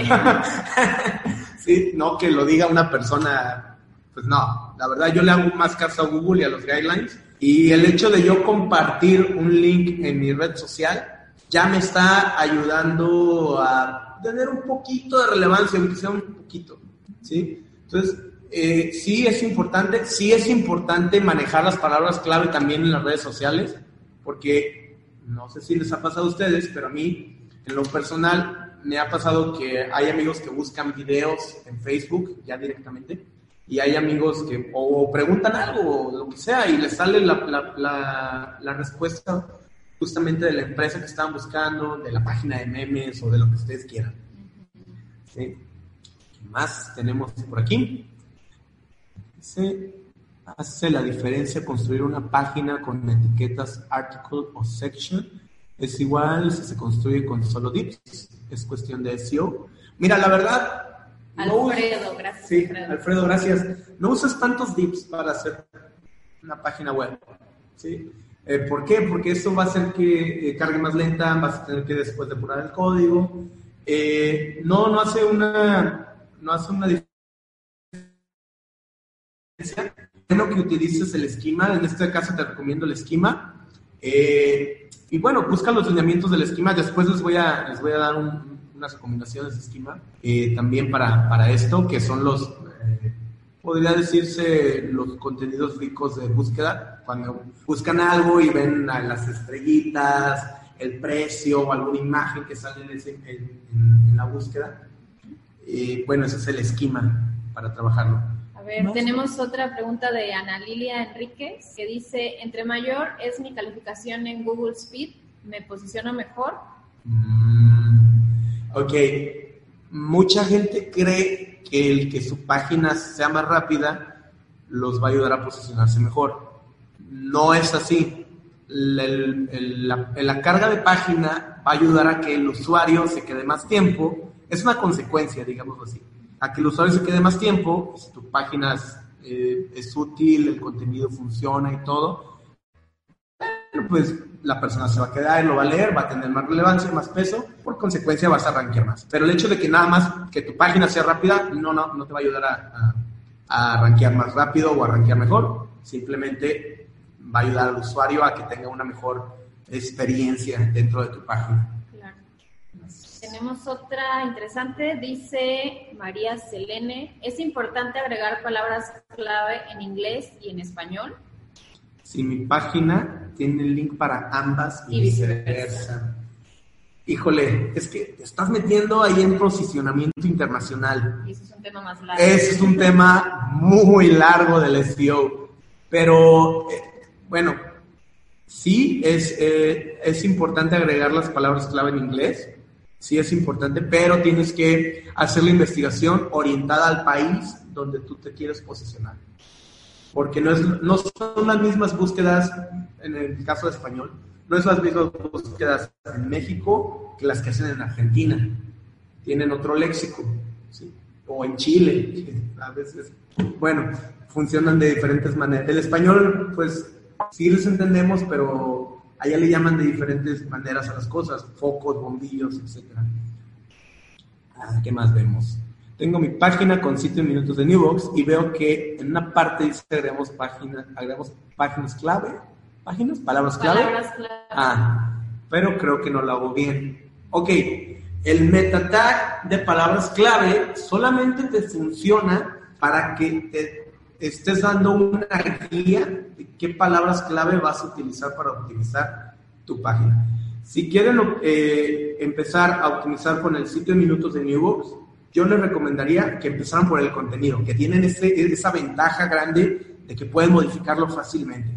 Sí. no que lo diga una persona, pues no, la verdad yo le hago más caso a Google y a los guidelines. Y el hecho de yo compartir un link en mi red social ya me está ayudando a tener un poquito de relevancia, aunque sea un poquito, ¿sí? Entonces, eh, sí es importante, sí es importante manejar las palabras clave también en las redes sociales, porque no sé si les ha pasado a ustedes, pero a mí, en lo personal, me ha pasado que hay amigos que buscan videos en Facebook ya directamente y hay amigos que o preguntan algo o lo que sea y les sale la, la, respuesta justamente de la empresa que estaban buscando, de la página de memes o de lo que ustedes quieran. ¿Sí? ¿Qué más tenemos por aquí? Se hace la diferencia construir una página con etiquetas article o section. Es igual si se construye con solo dips es cuestión de SEO. Mira, la verdad... Alfredo, gracias. Sí, Alfredo. gracias. No usas tantos dips para hacer una página web. ¿sí? Eh, ¿Por qué? Porque eso va a hacer que eh, cargue más lenta, vas a tener que después depurar el código. Eh, no, no hace una, no hace una diferencia. Bueno que utilices el esquema, en este caso te recomiendo el esquema. y bueno, busca los lineamientos del esquema. Después les voy a, les voy a dar unas recomendaciones de esquema también para, para, esto, que son los, eh, podría decirse, los contenidos ricos de búsqueda. Cuando buscan algo y ven las estrellitas, el precio o alguna imagen que sale en, la búsqueda. bueno, ese es el esquema para trabajarlo. A ver, tenemos otra pregunta de Ana Lilia Enríquez que dice, entre mayor es mi calificación en Google Speed, ¿me posiciono mejor? Mm, ok, mucha gente cree que el que su página sea más rápida los va a ayudar a posicionarse mejor. No es así. la, carga de página va a ayudar a que el usuario se quede más tiempo. Es una consecuencia, digamos así. A que el usuario se quede más tiempo, si tu página es, eh, es útil, el contenido funciona y todo, pues la persona se va a quedar, lo va a leer, va a tener más relevancia, más peso, por consecuencia vas a arranquear más. Pero el hecho de que nada más que tu página sea rápida, no, no, no te va a ayudar a, a, más rápido o a arranquear mejor, simplemente va a ayudar al usuario a que tenga una mejor experiencia dentro de tu página. Tenemos otra interesante, dice María Selene, ¿es importante agregar palabras clave en inglés y en español? Si mi página tiene el link para ambas y viceversa. Híjole, es que te estás metiendo ahí en posicionamiento internacional. Y eso es un tema más largo. Ese es un tema muy largo del SEO. Pero, eh, bueno, sí es, eh, es importante agregar las palabras clave en inglés. Sí es importante, pero tienes que hacer la investigación orientada al país donde tú te quieres posicionar. Porque no, es, no son las mismas búsquedas, en el caso de español, no es las mismas búsquedas en México que las que hacen en Argentina. Tienen otro léxico, ¿sí? o en Chile, a veces, bueno, funcionan de diferentes maneras. El español, pues, sí les entendemos, pero allá le llaman de diferentes maneras a las cosas, focos, bombillos, etc. Ah, ¿Qué más vemos? Tengo mi página con sitio minutos de Newbox y veo que en una parte dice agregamos páginas, agregamos páginas clave, páginas, palabras clave. Palabras clave. Ah, pero creo que no lo hago bien. Ok, el meta tag de palabras clave solamente te funciona para que te estés dando una guía de qué palabras clave vas a utilizar para optimizar tu página. Si quieren eh, empezar a optimizar con el sitio de minutos de Newbox, yo les recomendaría que empezaran por el contenido, que tienen ese, esa ventaja grande de que pueden modificarlo fácilmente,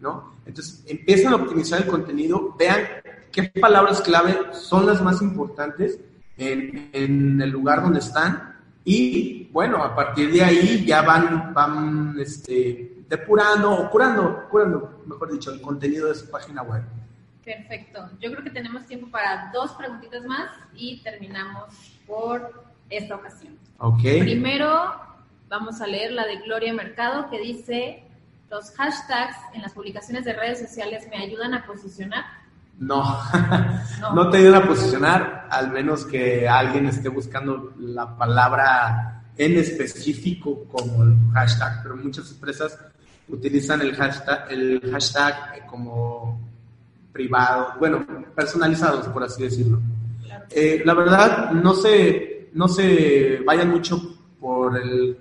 ¿no? Entonces, empiezan a optimizar el contenido, vean qué palabras clave son las más importantes en, en el lugar donde están y, bueno, a partir de ahí ya van, van este, depurando o curando, curando, mejor dicho, el contenido de su página web. Perfecto. Yo creo que tenemos tiempo para dos preguntitas más y terminamos por esta ocasión. Ok. Primero, vamos a leer la de Gloria Mercado que dice, los hashtags en las publicaciones de redes sociales me ayudan a posicionar. No, No. no te ayudan a posicionar, al menos que alguien esté buscando la palabra en específico como el hashtag, pero muchas empresas utilizan el hashtag, el hashtag como privado, bueno, personalizados, por así decirlo. Claro. Eh, la verdad, no se, no se vayan mucho por el,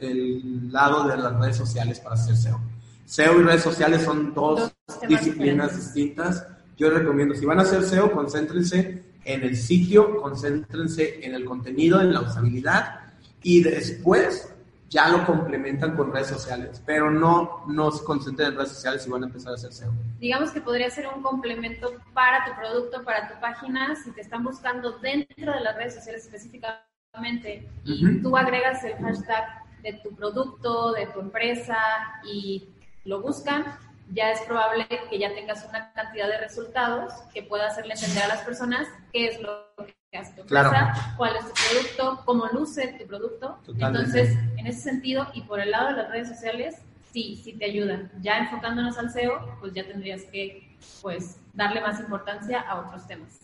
el lado de las redes sociales para hacer SEO. SEO y redes sociales son dos, Dos disciplinas distintas. Yo recomiendo, si van a hacer SEO, concéntrense en el sitio, concéntrense en el contenido, en la usabilidad y después ya lo complementan con redes sociales, pero no, no se concentren en redes sociales si van a empezar a hacer SEO. Digamos que podría ser un complemento para tu producto, para tu página, si te están buscando dentro de las redes sociales específicamente y Ujú. tú agregas el hashtag de tu producto, de tu empresa y lo buscan, ya es probable que ya tengas una cantidad de resultados que pueda hacerle entender a las personas qué es lo que hace tu empresa, Claro. cuál es tu producto, cómo luce tu producto. Totalmente. Entonces, en ese sentido, y por el lado de las redes sociales, sí, sí te ayudan. Ya enfocándonos al SEO, pues ya tendrías que pues darle más importancia a otros temas.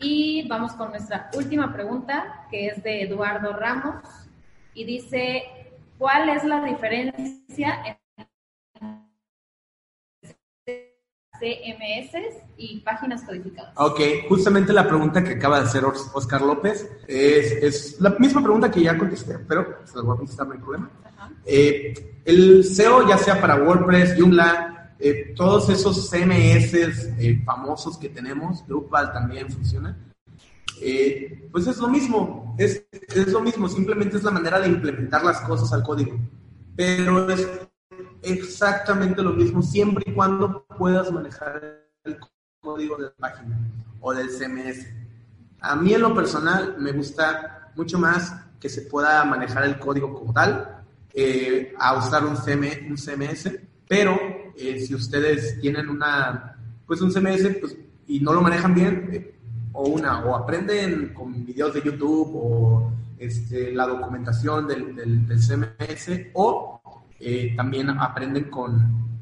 Y vamos con nuestra última pregunta, que es de Eduardo Ramos, y dice, ¿cuál es la diferencia CMS y páginas codificadas? Ok, justamente la pregunta que acaba de hacer Os- Oscar López es, es la misma pregunta que ya contesté, pero se la voy a contestar, no hay problema. Eh, el SEO, ya sea para WordPress, Joomla, eh, todos esos CMS eh, famosos que tenemos, Drupal también funciona, eh, pues es lo mismo, es, es lo mismo, simplemente es la manera de implementar las cosas al código. Pero es exactamente lo mismo siempre y cuando puedas manejar el código de la página o del CMS. A mí en lo personal me gusta mucho más que se pueda manejar el código como tal eh, a usar un, CM, un CMS, pero eh, si ustedes tienen una, pues un CMS pues, y no lo manejan bien, eh, o una, o aprenden con videos de YouTube o este, la documentación del, del, del CMS, o eh, también aprenden con,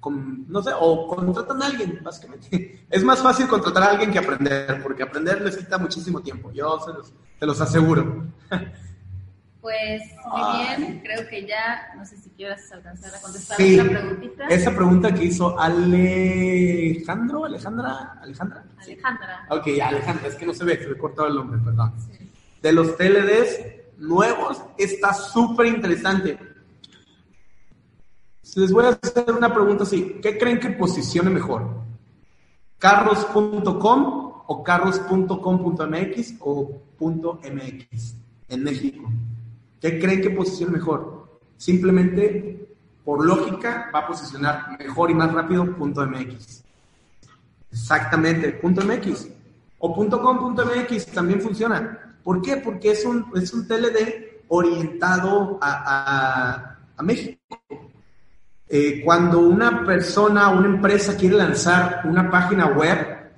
con, no sé, o contratan a alguien, básicamente. Es más fácil contratar a alguien que aprender, porque aprender les quita muchísimo tiempo, yo se los, se los aseguro. Pues muy bien, creo que ya, no sé si quieras alcanzar a contestar Sí, otra preguntita. esa pregunta que hizo Alejandro, Alejandra, Alejandra. Alejandra. Ok, Alejandra, es que no se ve, se he cortado el nombre, perdón. Sí. De los TLDs nuevos, está súper interesante. Les voy a hacer una pregunta así. ¿Qué creen que posicione mejor? ¿Carros.com o carros.com.mx o .mx en México? ¿Qué creen que posicione mejor? Simplemente, por lógica, va a posicionar mejor y más rápido .mx. Exactamente, .mx. O .com.mx también funciona. ¿Por qué? Porque es un, es un TLD orientado a, a- a México. Eh, cuando una persona, una empresa quiere lanzar una página web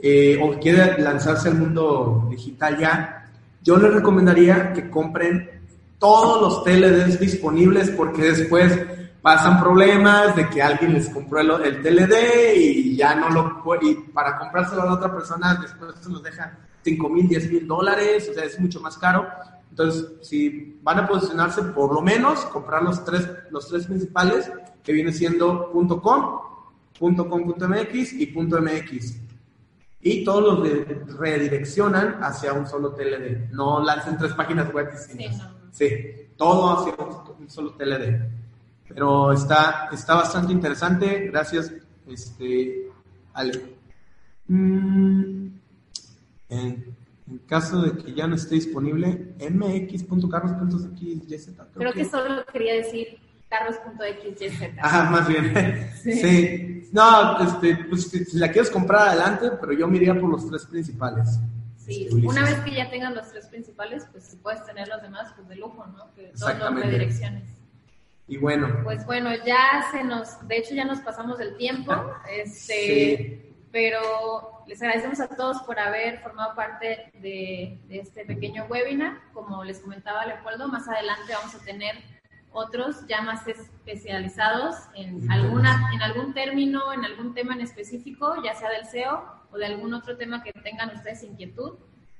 eh, o quiere lanzarse al mundo digital ya, yo les recomendaría que compren todos los TLDs disponibles porque después pasan problemas de que alguien les compró el, el TLD y ya no lo y para comprárselo a la otra persona después se los deja 5 mil, 10 mil dólares, o sea, es mucho más caro. Entonces, si van a posicionarse, por lo menos comprar los tres, los tres principales, que viene siendo .com, .com.mx y .mx. Y todos los redireccionan hacia un solo TLD. No lancen tres páginas web distintas. Sí, todo hacia un solo TLD. Pero está, está bastante interesante. Gracias, este, Ale. Mm, en, en, caso de que ya no esté disponible, mx.carros.xyz. Creo, Creo que... que solo quería decir carros.xyz. Ah, más bien. Sí. sí. No, este, pues si la quieres comprar adelante, pero yo me iría por los tres principales. Sí, una vez que ya tengan los tres principales, pues si puedes tener los demás, pues de lujo, ¿no? Que son dos redirecciones. Y bueno. Pues bueno, ya se nos, de hecho ya nos pasamos el tiempo, este, pero les agradecemos a todos por haber formado parte de, de este pequeño webinar. Como les comentaba Leopoldo, más adelante vamos a tener otros ya más especializados en, alguna, en algún término, en algún tema en específico, ya sea del SEO o de algún otro tema que tengan ustedes inquietud.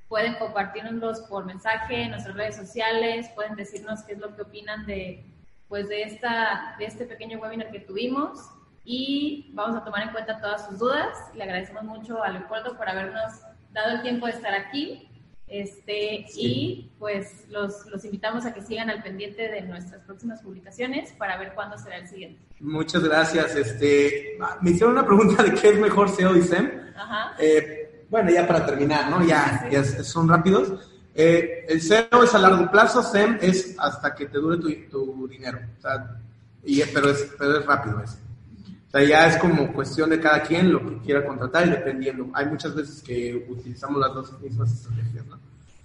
Pueden compartirnos por mensaje en nuestras redes sociales, pueden decirnos qué es lo que opinan de, pues de, esta, de este pequeño webinar que tuvimos y vamos a tomar en cuenta todas sus dudas. Le agradecemos mucho a Leopoldo por habernos dado el tiempo de estar aquí. Este, Y pues los, los, invitamos a que sigan al pendiente de nuestras próximas publicaciones para ver cuándo será el siguiente. Muchas gracias. Este, me hicieron una pregunta de qué es mejor SEO y SEM. Ajá. Eh, bueno, ya para terminar, ¿no? Ya, sí. ya son rápidos. Eh, el SEO es a largo plazo, SEM es hasta que te dure tu, tu dinero. O sea, y, pero, es, pero es rápido eso. O sea, ya es como cuestión de cada quien lo que quiera contratar y dependiendo. Hay muchas veces que utilizamos las dos mismas estrategias, ¿no?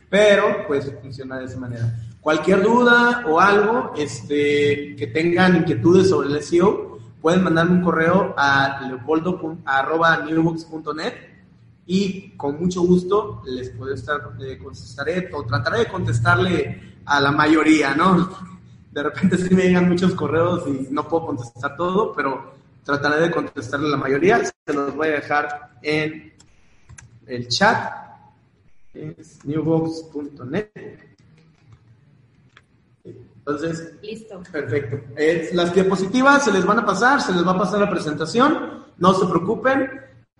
Pero, pues, funciona de esa manera. Cualquier duda o algo este, que tengan inquietudes sobre el SEO, pueden mandarme un correo a leopoldo.newbox.net y con mucho gusto les puedo estar, eh, contestaré o trataré de contestarle a la mayoría, ¿no? De repente sí me llegan muchos correos y no puedo contestar todo, pero trataré de contestarle la mayoría. Se los voy a dejar en el chat. Es newbox.net. Entonces, listo. Perfecto. Eh, las diapositivas se les van a pasar, se les va a pasar la presentación. No se preocupen.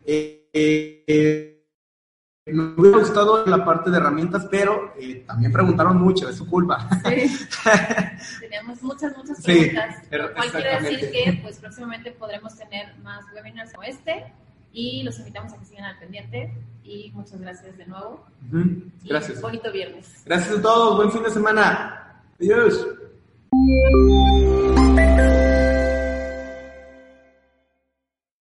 Eh, eh, me hubiera gustado la parte de herramientas, pero eh, también preguntaron mucho, es su culpa. Sí, teníamos muchas, muchas preguntas, sí, lo cual quiere decir que pues próximamente podremos tener más webinars como este y los invitamos a que sigan al pendiente y muchas gracias de nuevo. Uh -huh. Gracias. Y bonito viernes. Gracias a todos, buen fin de semana. Adiós.